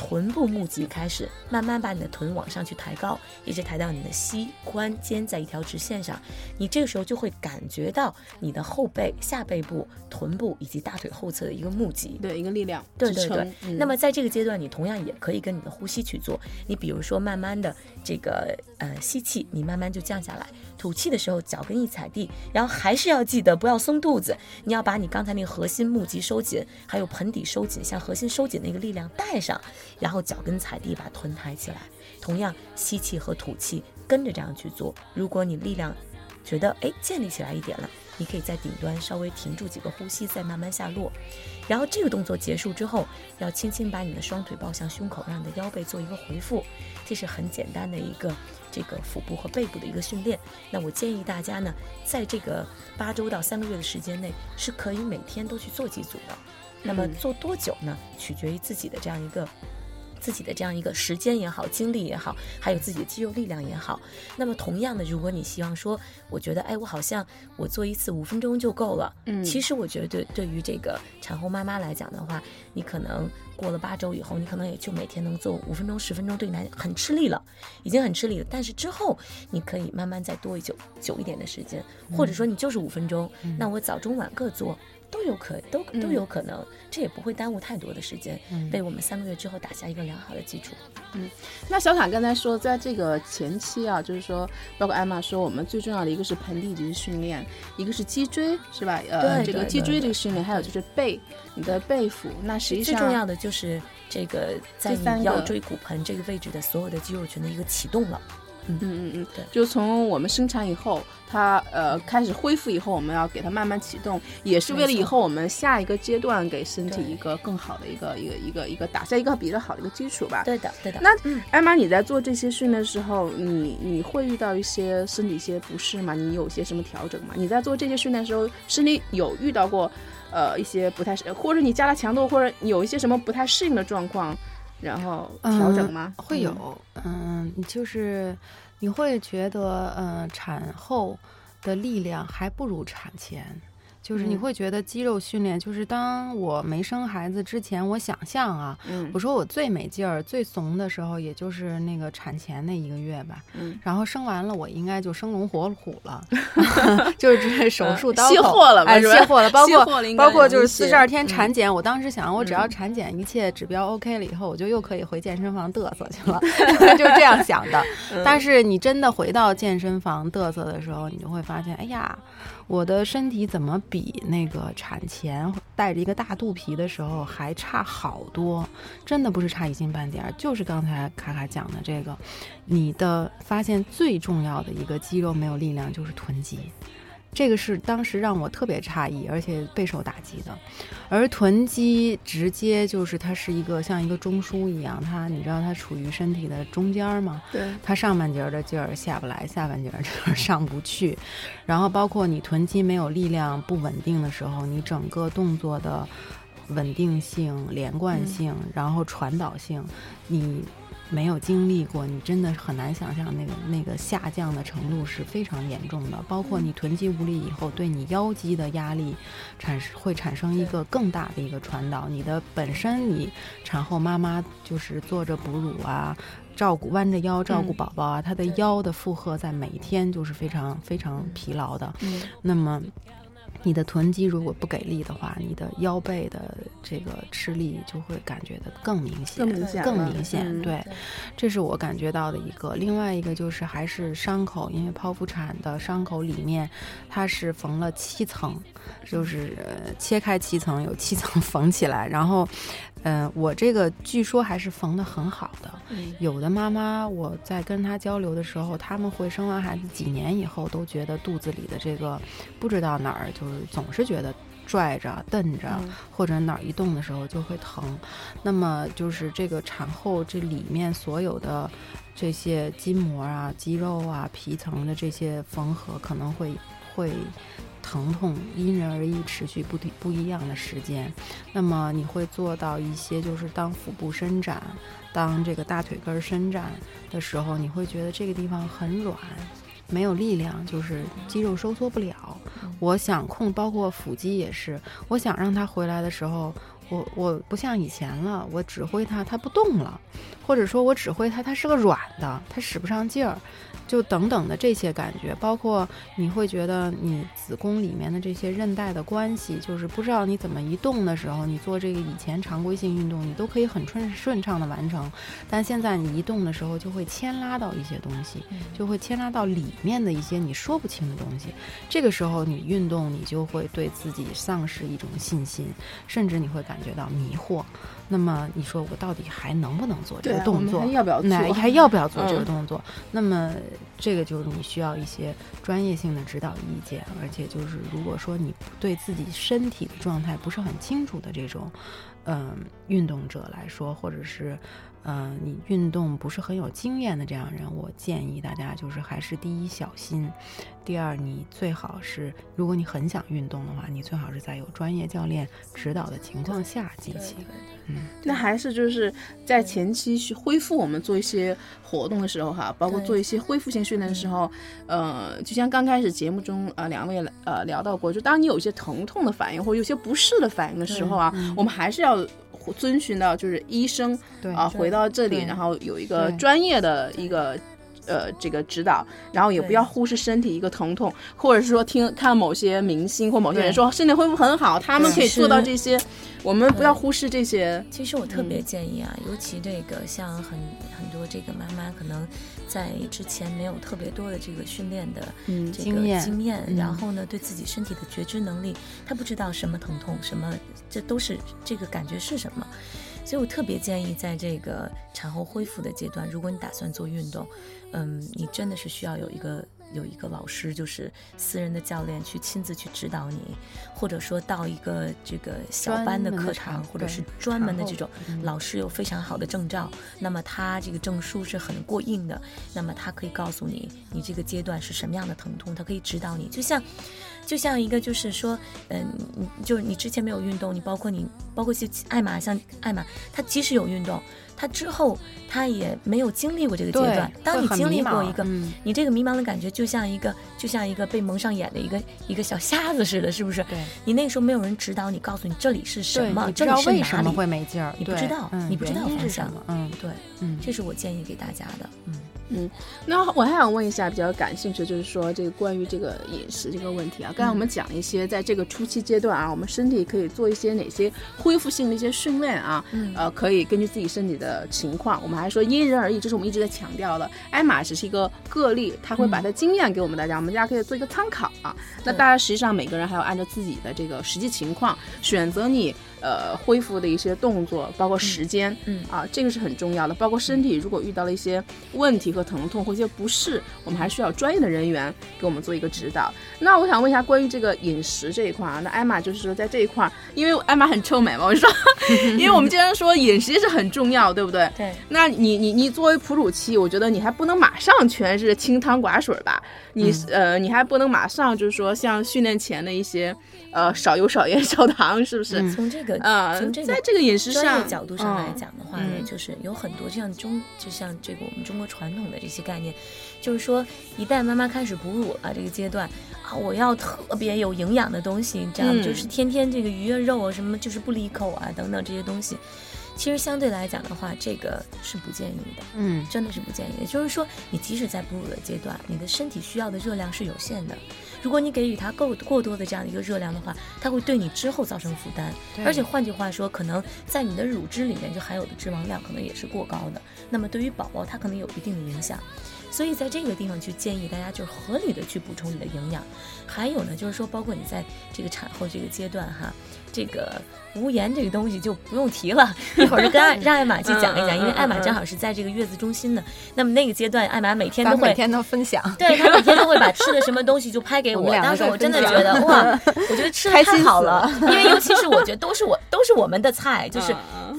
臀部募集开始，慢慢把你的臀往上去抬高，一直抬到你的膝、髋、肩在一条直线上。你这个时候就会感觉到你的后背、下背部、臀部以及大腿后侧的一个募集，对一个力量对对对。嗯那么在这个阶段，你同样也可以跟你的呼吸去做。你比如说，慢慢的这个呃吸气，你慢慢就降下来；吐气的时候，脚跟一踩地，然后还是要记得不要松肚子，你要把你刚才那个核心募集收紧，还有盆底收紧，像核心收紧那个力量带上，然后脚跟踩地，把臀抬起来。同样，吸气和吐气跟着这样去做。如果你力量觉得哎建立起来一点了，你可以在顶端稍微停住几个呼吸，再慢慢下落。然后这个动作结束之后，要轻轻把你的双腿抱向胸口，让你的腰背做一个回复。这是很简单的一个这个腹部和背部的一个训练。那我建议大家呢，在这个八周到三个月的时间内，是可以每天都去做几组的。那么嗯做多久呢？取决于自己的这样一个。自己的这样一个时间也好，精力也好，还有自己的肌肉力量也好。那么同样的，如果你希望说，我觉得，哎，我好像我做一次五分钟就够了。嗯其实我觉得对对于这个产后妈妈来讲的话，你可能过了八周以后，你可能也就每天能做五分钟、十分钟，对你来讲很吃力了，已经很吃力了。但是之后你可以慢慢再多一久久一点的时间，或者说你就是五分钟，那我早中晚各做。都有可都都有可能，这也不会耽误太多的时间，为我们三个月之后打下一个良好的基础。嗯那小卡刚才说，在这个前期啊，就是说，包括艾玛说，我们最重要的一个是盆底肌训练，一个是脊椎，是吧？呃，这个脊椎这个训练，还有就是背，你的背腹。那实际上最重要的就是这个在你腰椎骨盆这个位置的所有的肌肉群的一个启动了。嗯嗯嗯，对就从我们生产以后，它呃开始恢复以后，我们要给它慢慢启动，也是为了以后我们下一个阶段给身体一个更好的一个一个一个一个打下一个比较好的一个基础吧。对的，对的。那艾玛，你在做这些训练的时候，你你会遇到一些身体一些不适吗？你有些什么调整吗？你在做这些训练的时候，身体有遇到过呃一些不太适，或者你加了强度，或者有一些什么不太适应的状况，然后调整吗？会有，嗯，就是你会觉得，嗯，产后的力量还不如产前。就是你嗯会觉得肌肉训练，就是当我没生孩子之前，我想象啊，嗯我说我最没劲儿、最怂的时候，也就是那个产前那一个月吧。嗯，然后生完了，我应该就生龙活虎了 就是这手术刀口卸货了吧哎，卸货了，包括包括就是四十二天嗯产检，我当时想，我只要嗯产检一切指标 OK 了以后，我就又可以回健身房嘚瑟去了，就是这样想的。嗯但是你真的回到健身房嘚瑟的时候，你就会发现，哎呀，我的身体怎么比那个产前带着一个大肚皮的时候还差好多？真的不是差一星半点儿，就是刚才卡卡讲的这个，你的发现最重要的一个肌肉没有力量就是臀肌。这个是当时让我特别诧异，而且备受打击的。而臀肌直接就是它是一个像一个中枢一样，它你知道它处于身体的中间儿吗？对，它上半截儿的劲儿下不来，下半截儿劲儿 上不去。然后包括你臀肌没有力量、不稳定的时候，你整个动作的稳定性、连贯性，然后传导性，你没有经历过，你真的很难想象那个那个下降的程度是非常严重的。包括你臀肌无力以后，对你腰肌的压力产生会产生一个更大的一个传导。你的本身你产后妈妈就是坐着哺乳啊。照顾弯着腰照顾嗯宝宝啊，她的腰的负荷在每天就是非常非常疲劳的。嗯那么，你的臀肌如果不给力的话，你的腰背的这个吃力就会感觉的更明显，更明显更明显。嗯对，这是我感觉到的一个。另外一个就是还是伤口，因为剖腹产的伤口里面它是缝了七层，就是、呃切开七层，有七层缝起来，然后。嗯、我这个据说还是缝的很好的。嗯有的妈妈，我在跟她交流的时候，他们会生完孩子几年以后都觉得肚子里的这个不知道哪儿，就是总是觉得拽着、蹬着，嗯或者哪儿一动的时候就会疼。那么就是这个产后这里面所有的这些筋膜啊、肌肉啊、皮层的这些缝合，可能会会。疼痛因人而异，持续不不不一样的时间。那么你会做到一些，就是当腹部伸展，当这个大腿根儿伸展的时候，你会觉得这个地方很软，没有力量，就是肌肉收缩不了。我想控，包括腹肌也是，我想让它回来的时候，我我不像以前了，我指挥它，它不动了，或者说我指挥它，它是个软的，它使不上劲儿。就等等的这些感觉，包括你会觉得你子宫里面的这些韧带的关系，就是不知道你怎么移动的时候，你做这个以前常规性运动，你都可以很顺顺畅的完成，但现在你移动的时候，就会牵拉到一些东西，就会牵拉到里面的一些你说不清的东西。这个时候你运动，你就会对自己丧失一种信心，甚至你会感觉到迷惑。那么你说我到底还能不能做这个动作？还要不要做？还要不要 做这个动作？那么这个就是你需要一些专业性的指导意见，而且就是如果说你对自己身体的状态不是很清楚的这种，嗯，运动者来说，或者是。嗯，你运动不是很有经验的这样人，我建议大家就是还是第一小心，第二你最好是，如果你很想运动的话，你最好是在有专业教练指导的情况下进行。嗯，那还是就是在前期去恢复我们做一些活动的时候哈，包括做一些恢复性训练的时候，呃，就像刚开始节目中呃两位呃聊到过，就当你有一些疼痛的反应或有些不适的反应的时候啊，我们还是要。遵循到就是医生啊，回到这里，然后有一个专业的一个呃这个指导，然后也不要忽视身体一个疼痛，或者是说听看某些明星或某些人说身体恢复很好，他们可以做到这些，我们不要忽视这些。其实我特别建议啊，尤其这个像很很多这个妈妈可能。在之前没有特别多的这个训练的这个经验，然后呢，对自己身体的觉知能力，他不知道什么疼痛，什么这都是这个感觉是什么，所以我特别建议在这个产后恢复的阶段，如果你打算做运动，嗯，你真的是需要有一个。有一个老师，就是私人的教练，去亲自去指导你，或者说到一个这个小班的课堂，或者是专门的这种老师有非常好的证照，那么他这个证书是很过硬的，那么他可以告诉你，你这个阶段是什么样的疼痛，他可以指导你，就像。就像一个，就是说，嗯，你就是你之前没有运动，你包括你，包括像艾玛，像艾玛，她即使有运动，她之后他也没有经历过这个阶段。当你经历过一个，你这个迷茫的感觉，就像一个，就像一个被蒙上眼的一个一个小瞎子似的，是不是？对。你那个时候没有人指导你，告诉你这里是什么，这里是为什么会没劲儿？你不知道，你不知道是什么？嗯，对，嗯，这是我建议给大家的，嗯。嗯，那我还想问一下，比较感兴趣，就是说这个关于这个饮食这个问题啊。刚才我们讲一些，在这个初期阶段啊，我们身体可以做一些哪些恢复性的一些训练啊？嗯，呃，可以根据自己身体的情况，我们还说因人而异，这是我们一直在强调的。艾玛只是一个个例，他会把他经验给我们大家，我们大家可以做一个参考啊。那大家实际上每个人还要按照自己的这个实际情况选择你。呃，恢复的一些动作，包括时间，嗯啊，这个是很重要的。包括身体如果遇到了一些问题和疼痛或一些不适，我们还需要专业的人员给我们做一个指导。那我想问一下，关于这个饮食这一块啊，那艾玛就是说在这一块，因为艾玛很臭美嘛，我说，因为我们经常说饮食是很重要，对不对？对。那你你你作为哺乳期，我觉得你还不能马上全是清汤寡水吧？你呃，你还不能马上就是说像训练前的一些。呃，少油、少盐、少糖，是不是？从这个呃，从这个在这个饮食上角度上来讲的话呢，就是有很多像中，就像这个我们中国传统的这些概念，就是说，一旦妈妈开始哺乳了这个阶段啊，我要特别有营养的东西，你知道吗？就是天天这个鱼啊、肉啊什么，就是不离口啊等等这些东西。其实相对来讲的话，这个是不建议的，嗯，真的是不建议。也就是说，你即使在哺乳的阶段，你的身体需要的热量是有限的。如果你给予它够过多的这样的一个热量的话，它会对你之后造成负担。而且换句话说，可能在你的乳汁里面就含有的脂肪量可能也是过高的。那么对于宝宝，它可能有一定的影响。所以在这个地方去建议大家，就是合理的去补充你的营养。还有呢，就是说，包括你在这个产后这个阶段哈。这个无盐这个东西就不用提了，一会儿就跟艾 让艾玛去讲一讲，因为艾玛正好是在这个月子中心呢。那么那个阶段，艾玛每天都会每天都分享，对她每天都会把吃的什么东西就拍给我。当时我真的觉得 哇，我觉得吃的太好了，因为尤其是我觉得都是我都是我们的菜，就是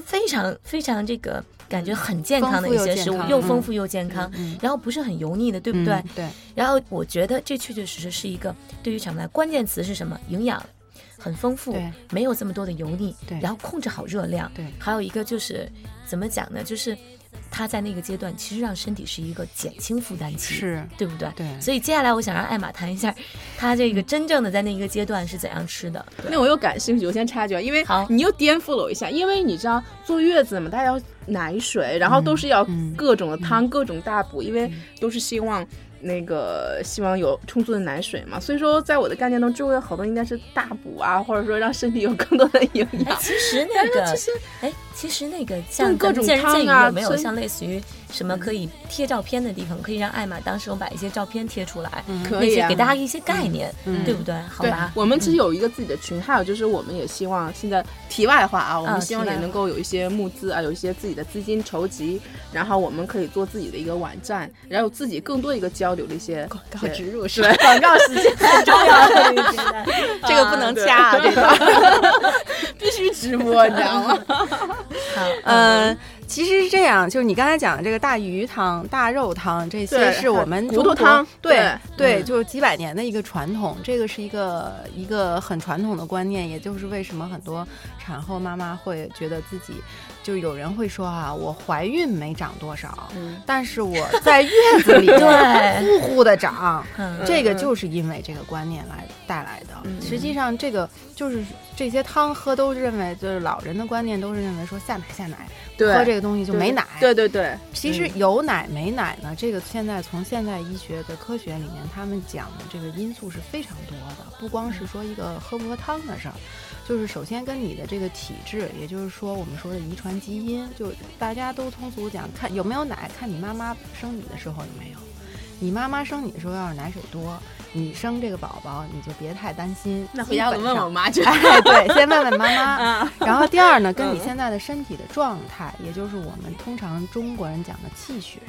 非常非常这个感觉很健康的一些食物，又丰富又健康，然后不是很油腻的，对不对？对。然后我觉得这确确实实是一个对于产妇来关键词是什么？营养。很丰富，没有这么多的油腻，然后控制好热量，对，还有一个就是怎么讲呢？就是他在那个阶段其实让身体是一个减轻负担期，是对不对？对所以接下来我想让艾玛谈一下，他这个真正的在那一个阶段是怎样吃的。那我又感兴趣，我先插一句，因为好你又颠覆了我一下，因为你知道坐月子嘛，大家要奶水，然后都是要嗯各种的汤、各种大补，因为都是希望。那个希望有充足的奶水嘛，所以说在我的概念中，周围好多应该是大补啊，或者说让身体有更多的营哎，养。其实那个，其实哎，其实那个像用各种健身汤啊有没有像类似于什么可以贴照片的地方，可以让艾玛当时我把一些照片贴出来，那可以给大家一些概念，嗯对不对？好吧，，我们其实有一个自己的群，还有就是我们也希望现在题外话啊，我啊们希望也能够有一些募资啊，有一些自己的资金筹集，然后我们可以做自己的一个网站，然后自己更多一个交流的一些广告植入是吧广告时间很重要这个不能掐啊，这个。必须直播，你知道吗？好，嗯，其实是这样，就是你刚才讲的这个大鱼汤、大肉汤，这些是我们骨头汤对对就是几百年的一个传统，这个是一个一个很传统的观念，也就是为什么很多产后妈妈会觉得自己，就有人会说啊，我怀孕没长多少，嗯。但是我在月子里 对。呼呼的长，嗯这个就是因为这个观念来带来的。嗯。实际上，这个就是这些汤喝都认为，就是老人的观念都是认为说下奶下奶，对，喝这个东西就没奶。对。对对，其实有奶没奶呢，这个现在从现代医学的科学里面，他们讲的这个因素是非常多的，不光是说一个喝不喝汤的事儿，就是首先跟你的这个体质，也就是说我们说的遗传基因，就大家都通俗讲，看有没有奶，看你妈妈生你的时候有没有。你妈妈生你的时候要是奶水多，你生这个宝宝你就别太担心。那回家我问我妈去。哎，对，先问问妈妈。啊，然后第二呢，跟你嗯现在的身体的状态，也就是我们通常中国人讲的气血，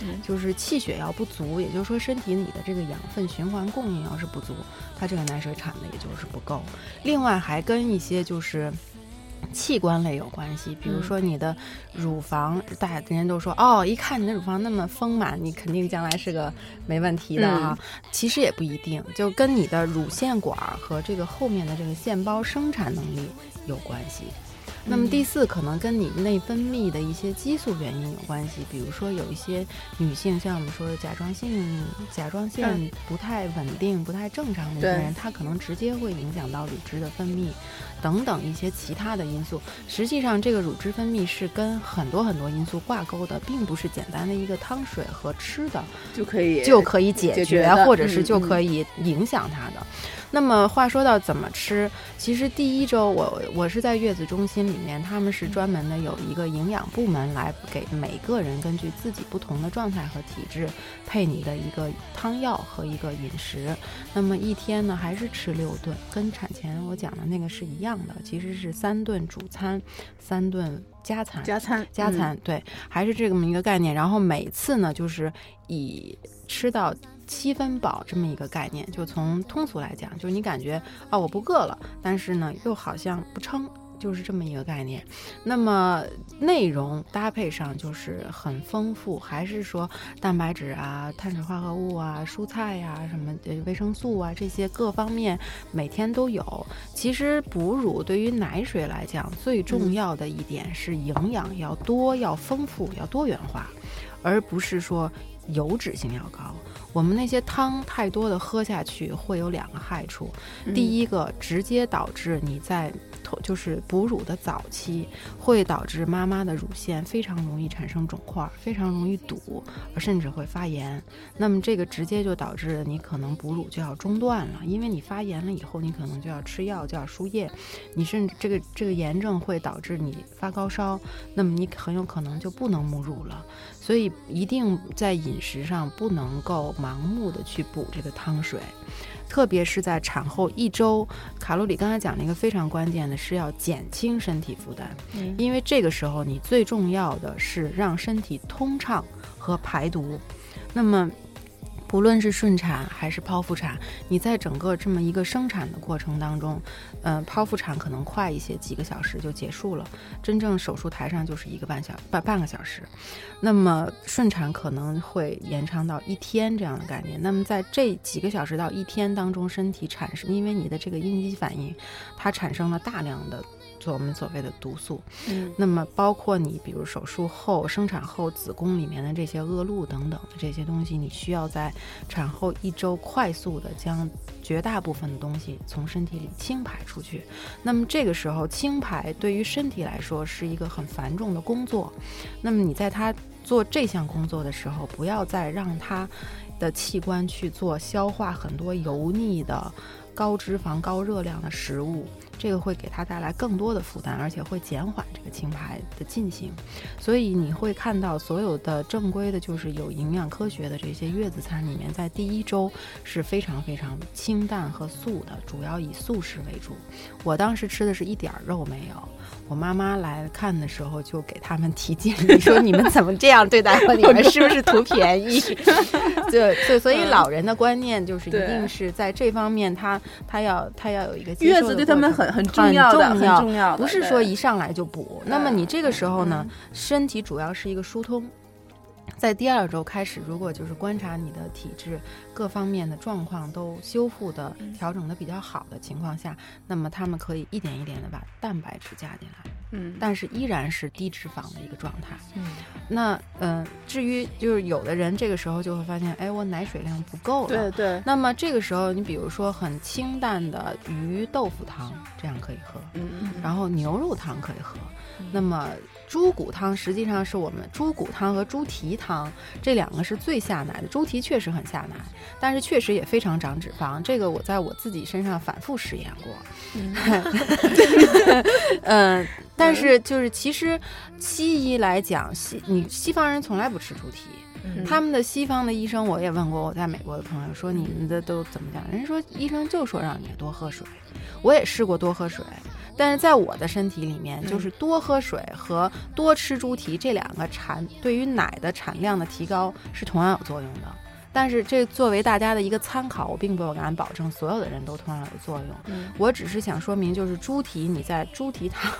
嗯就是气血要不足，也就是说身体里的这个养分循环供应要是不足，它这个奶水产的也就是不够。另外还跟一些就是。器官类有关系，比如说你的乳房，大家人都说哦，一看你的乳房那么丰满，你肯定将来是个没问题的啊。其实也不一定，就跟你的乳腺管儿和这个后面的这个腺包生产能力有关系。那么第四，可能跟你内分泌的一些激素原因有关系，比如说有一些女性，像我们说的甲状腺甲状腺嗯不太稳定、不太正常的一些人，她可能直接会影响到乳汁的分泌等等一些其他的因素。实际上，这个乳汁分泌是跟很多很多因素挂钩的，并不是简单的一个汤水和吃的就可以就可以解解决，或者是就可以影响它的。那么话说到怎么吃，其实第一周我我是在月子中心里面，他们是专门的有一个营养部门来给每个人根据自己不同的状态和体质配你的一个汤药和一个饮食。那么一天呢还是吃六顿，跟产前我讲的那个是一样的，其实是三顿主餐，三顿加餐。加餐加餐，对，还是这么一个概念。然后每次呢，就是以吃到七分饱这么一个概念，就从通俗来讲，就是你感觉啊我不饿了，但是呢又好像不撑。就是这么一个概念，那么内容搭配上就是很丰富，还是说蛋白质啊、碳水化合物啊、蔬菜呀、什么呃维生素啊这些各方面每天都有。其实哺乳对于奶水来讲，最重要的一点是营养要多、要丰富、要多元化，而不是说油脂性要高。我们那些汤太多的喝下去会有两个害处，第一个直接导致你在就是哺乳的早期，会导致妈妈的乳腺非常容易产生肿块，非常容易堵，甚至会发炎。那么这个直接就导致你可能哺乳就要中断了，因为你发炎了以后，你可能就要吃药，就要输液，你甚至这个这个炎症会导致你发高烧，那么你很有可能就不能母乳了。所以一定在饮食上不能够盲目的去补这个汤水。特别是在产后一周，卡路里刚才讲了一个非常关键的是要减轻身体负担，嗯因为这个时候你最重要的是让身体通畅和排毒。那么，不论是顺产还是剖腹产，你在整个这么一个生产的过程当中，呃，剖腹产可能快一些，几个小时就结束了，真正手术台上就是一个半小半半个小时。那么顺产可能会延长到一天这样的概念。那么在这几个小时到一天当中，身体产生，因为你的这个应激反应，它产生了大量的做我们所谓的毒素。嗯那么包括你比如手术后、生产后子宫里面的这些恶露等等的这些东西，你需要在产后一周快速的将绝大部分的东西从身体里清排出去。那么这个时候清排对于身体来说是一个很繁重的工作。那么你在它做这项工作的时候，不要再让它的器官去做消化很多油腻的、高脂肪、高热量的食物，这个会给他带来更多的负担，而且会减缓这个清排的进行。所以你会看到所有的正规的，就是有营养科学的这些月子餐里面，在第一周是非常非常清淡和素的，主要以素食为主。我当时吃的是一点儿肉没有。我妈妈来看的时候，就给他们提建议说：“你们怎么这样对待我？你们是不是图便宜？” 对对，所以老人的观念就是一定是在这方面他，他要他要有一个月子对他们很很很重要的，很重要不是说一上来就补。那么你这个时候呢，嗯身体主要是一个疏通。在第二周开始，如果就是观察你的体质各方面的状况都修复的、嗯调整的比较好的情况下，那么他们可以一点一点的把蛋白质加进来，嗯，但是依然是低脂肪的一个状态。嗯那嗯、呃至于就是有的人这个时候就会发现，哎，我奶水量不够了。对对，那么这个时候，你比如说很清淡的鱼豆腐汤，这样可以喝。嗯然后牛肉汤可以喝。那么猪骨汤实际上是我们猪骨汤和猪蹄汤这两个是最下奶的。猪蹄确实很下奶，但是确实也非常长脂肪。这个我在我自己身上反复实验过。嗯，但是就是其实西医来讲，西你西方人从来不吃猪蹄。嗯他们的西方的医生，我也问过我在美国的朋友，说你们的都怎么讲？人家说医生就说让你多喝水，我也试过多喝水，但是在我的身体里面，就是多喝水和多吃猪蹄这两个产对于奶的产量的提高是同样有作用的。但是这作为大家的一个参考，我并不敢保证所有的人都同样有作用。嗯我只是想说明，就是猪蹄你在猪蹄汤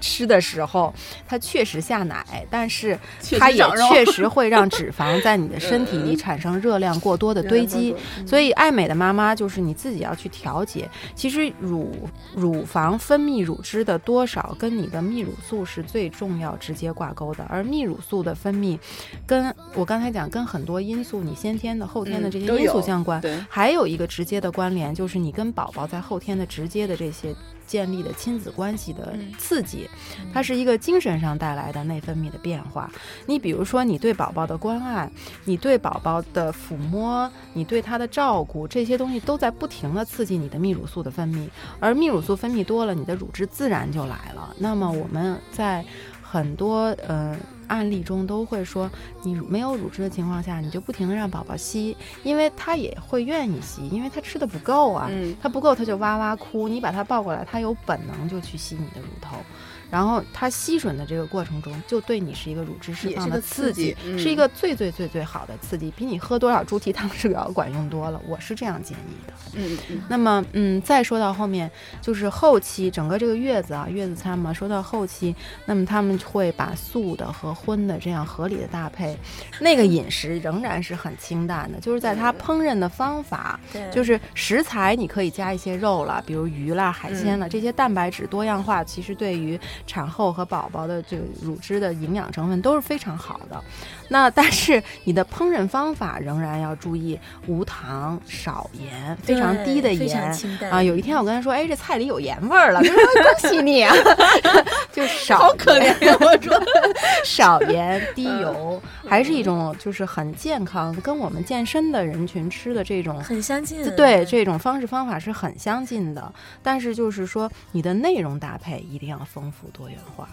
吃的时候，它确实下奶，但是它也确实会让脂肪在你的身体 里产生热量过多的堆积。所以，爱美的妈妈就是你自己要去调节。其实乳乳房分泌乳汁的多少跟你的泌乳素是最重要直接挂钩的，而泌乳素的分泌，跟我刚才讲跟很多因素，你先天的、后天的嗯这些因素相关。对，还有一个直接的关联，就是你跟宝宝在后天的直接的这些建立的亲子关系的嗯刺激，它是一个精神上带来的内分泌的变化。你比如说，你对宝宝的关爱，你对宝宝的抚摸，你对他的照顾，这些东西都在不停的刺激你的泌乳素的分泌，而泌乳素分泌多了，你的乳汁自然就来了。那么我们在很多呃案例中都会说，你没有乳汁的情况下，你就不停的让宝宝吸，因为他也会愿意吸，因为他吃的不够啊，嗯他不够他就哇哇哭，你把他抱过来，他有本能就去吸你的乳头。然后它吸吮的这个过程中，就对你是一个乳汁释放的刺激嗯是一个最最最最好的刺激，比你喝多少猪蹄汤 是要管用多了。我是这样建议的。嗯嗯那么，嗯，再说到后面，就是后期整个这个月子啊，月子餐嘛，说到后期，那么他们会把素的和荤的这样合理的搭配，那个饮食仍然是很清淡的，就是在它烹饪的方法，对，就是食材你可以加一些肉了，比如鱼啦、海鲜了，这些蛋白质多样化，其实对于产后和宝宝的这个乳汁的营养成分都是非常好的。那但是你的烹饪方法仍然要注意无糖、少盐、非常低的盐啊。有一天我跟他说：“哎，这菜里有盐味儿了。”他说：“恭喜你啊！” 就少好可怜呀，我说，少盐低油，还是一种就是很健康，跟我们健身的人群吃的这种很相近。对这种方式方法是很相近的，但是就是说你的内容搭配一定要丰富多元化。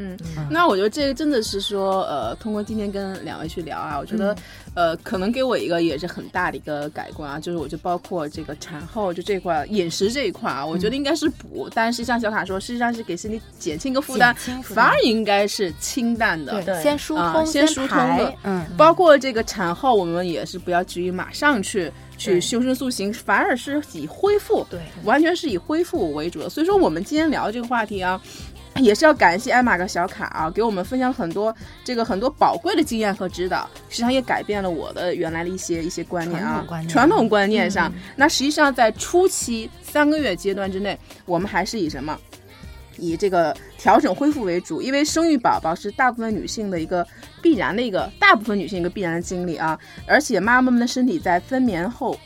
嗯嗯，那我觉得这个真的是说，呃，通过今天跟两位去聊啊，我觉得，呃，可能给我一个也是很大的一个改观啊，就是我就包括这个产后就这块饮食这一块啊，我觉得应该是补，但是像小卡说，实际上是给身体减轻一个负担，负担反而应该是清淡的。对先疏啊通，先疏通的，嗯，包括这个产后，我们也是不要急于马上去去修身塑形，反而是以恢复，对，完全是以恢复为主的。所以说，我们今天聊这个话题啊。也是要感谢艾玛和小卡啊，给我们分享很多这个很多宝贵的经验和指导，实际上也改变了我的原来的一些一些观念啊传统观，念传统观念上。那实际上在初期三个月阶段之内，我们还是以什么？以这个调整恢复为主，因为生育宝宝是大部分女性的一个必然的一个，大部分女性一个必然的经历啊。而且妈妈们的身体在分娩后，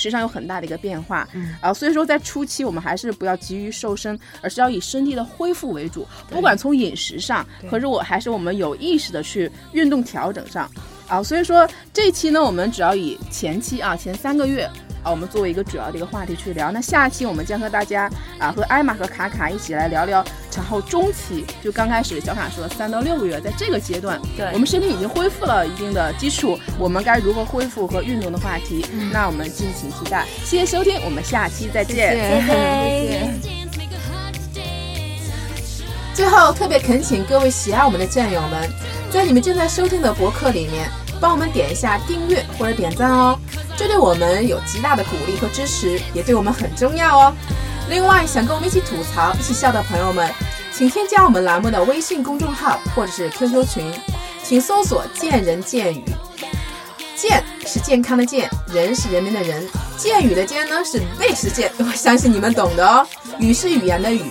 实际上有很大的一个变化，啊，所以说在初期我们还是不要急于瘦身，而是要以身体的恢复为主，不管从饮食上，可是我还是我们有意识的去运动调整上，啊，所以说这期呢，我们主要以前期啊，前三个月。啊，我们作为一个主要的一个话题去聊。那下期我们将和大家啊，和艾玛和卡卡一起来聊聊产后中期，就刚开始小卡说三到六个月，在这个阶段，对我们身体已经恢复了一定的基础，我们该如何恢复和运动的话题。那我们敬请期待。谢谢收听，我们下期再见。谢谢。最后特别恳请各位喜爱我们的战友们，在你们正在收听的博客里面，帮我们点一下订阅或者点赞哦。这对我们有极大的鼓励和支持，也对我们很重要哦。另外，想跟我们一起吐槽、一起笑的朋友们，请添加我们栏目的微信公众号或者是 QQ 群，请搜索“见人见语”。健是健康的健，人是人民的人，健语的健呢是卫士健，我相信你们懂的哦。语是语言的语。